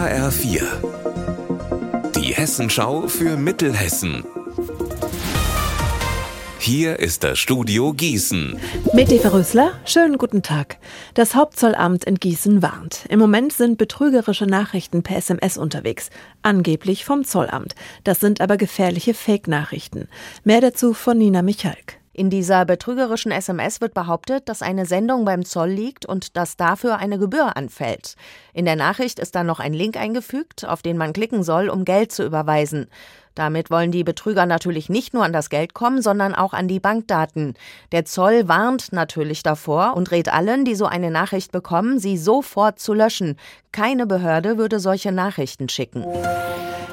HR4. Die Hessenschau für Mittelhessen. Hier ist das Studio Gießen. Mit Eva Rösler, schönen guten Tag. Das Hauptzollamt in Gießen warnt. Im Moment sind betrügerische Nachrichten per SMS unterwegs. Angeblich vom Zollamt. Das sind aber gefährliche Fake-Nachrichten. Mehr dazu von Nina Michalk. In dieser betrügerischen SMS wird behauptet, dass eine Sendung beim Zoll liegt und dass dafür eine Gebühr anfällt. In der Nachricht ist dann noch ein Link eingefügt, auf den man klicken soll, um Geld zu überweisen. Damit wollen die Betrüger natürlich nicht nur an das Geld kommen, sondern auch an die Bankdaten. Der Zoll warnt natürlich davor und rät allen, die so eine Nachricht bekommen, sie sofort zu löschen. Keine Behörde würde solche Nachrichten schicken.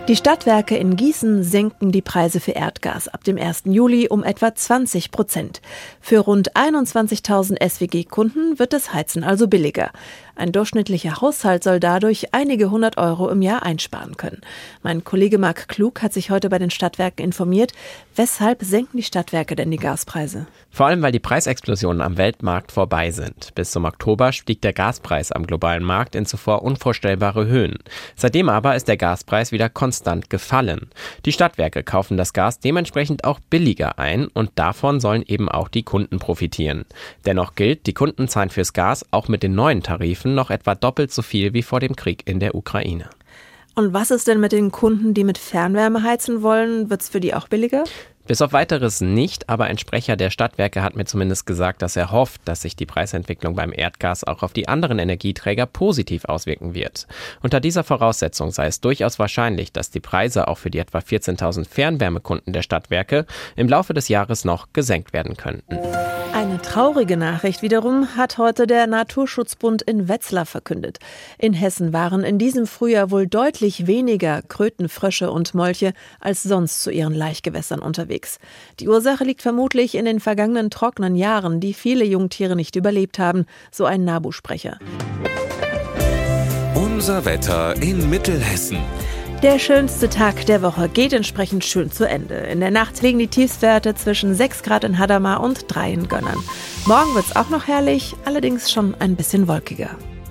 Die Stadtwerke in Gießen senken die Preise für Erdgas ab dem 1. Juli um etwa 20 Prozent. Für rund 21.000 SWG-Kunden wird das Heizen also billiger. Ein durchschnittlicher Haushalt soll dadurch einige hundert Euro im Jahr einsparen können. Mein Kollege Marc Klug hat sich heute bei den Stadtwerken informiert. Weshalb senken die Stadtwerke denn die Gaspreise? Vor allem, weil die Preisexplosionen am Weltmarkt vorbei sind. Bis zum Oktober stieg der Gaspreis am globalen Markt in zuvor unvorstellbare Höhen. Seitdem aber ist der Gaspreis wieder konstant gefallen. Die Stadtwerke kaufen das Gas dementsprechend auch billiger ein und davon sollen eben auch die Kunden profitieren. Dennoch gilt, die Kunden zahlen fürs Gas auch mit den neuen Tarifen noch etwa doppelt so viel wie vor dem Krieg in der Ukraine. Und was ist denn mit den Kunden, die mit Fernwärme heizen wollen? Wird es für die auch billiger? Bis auf weiteres nicht, aber ein Sprecher der Stadtwerke hat mir zumindest gesagt, dass er hofft, dass sich die Preisentwicklung beim Erdgas auch auf die anderen Energieträger positiv auswirken wird. Unter dieser Voraussetzung sei es durchaus wahrscheinlich, dass die Preise auch für die etwa 14.000 Fernwärmekunden der Stadtwerke im Laufe des Jahres noch gesenkt werden könnten. Eine traurige Nachricht wiederum hat heute der Naturschutzbund in Wetzlar verkündet. In Hessen waren in diesem Frühjahr wohl deutlich weniger Kröten, Frösche und Molche als sonst zu ihren Laichgewässern unterwegs. Die Ursache liegt vermutlich in den vergangenen trockenen Jahren, die viele Jungtiere nicht überlebt haben, so ein Nabu-Sprecher. Unser Wetter in Mittelhessen. Der schönste Tag der Woche geht entsprechend schön zu Ende. In der Nacht liegen die Tiefstwerte zwischen 6 Grad in Hadamar und 3 in Gönnern. Morgen wird es auch noch herrlich, allerdings schon ein bisschen wolkiger.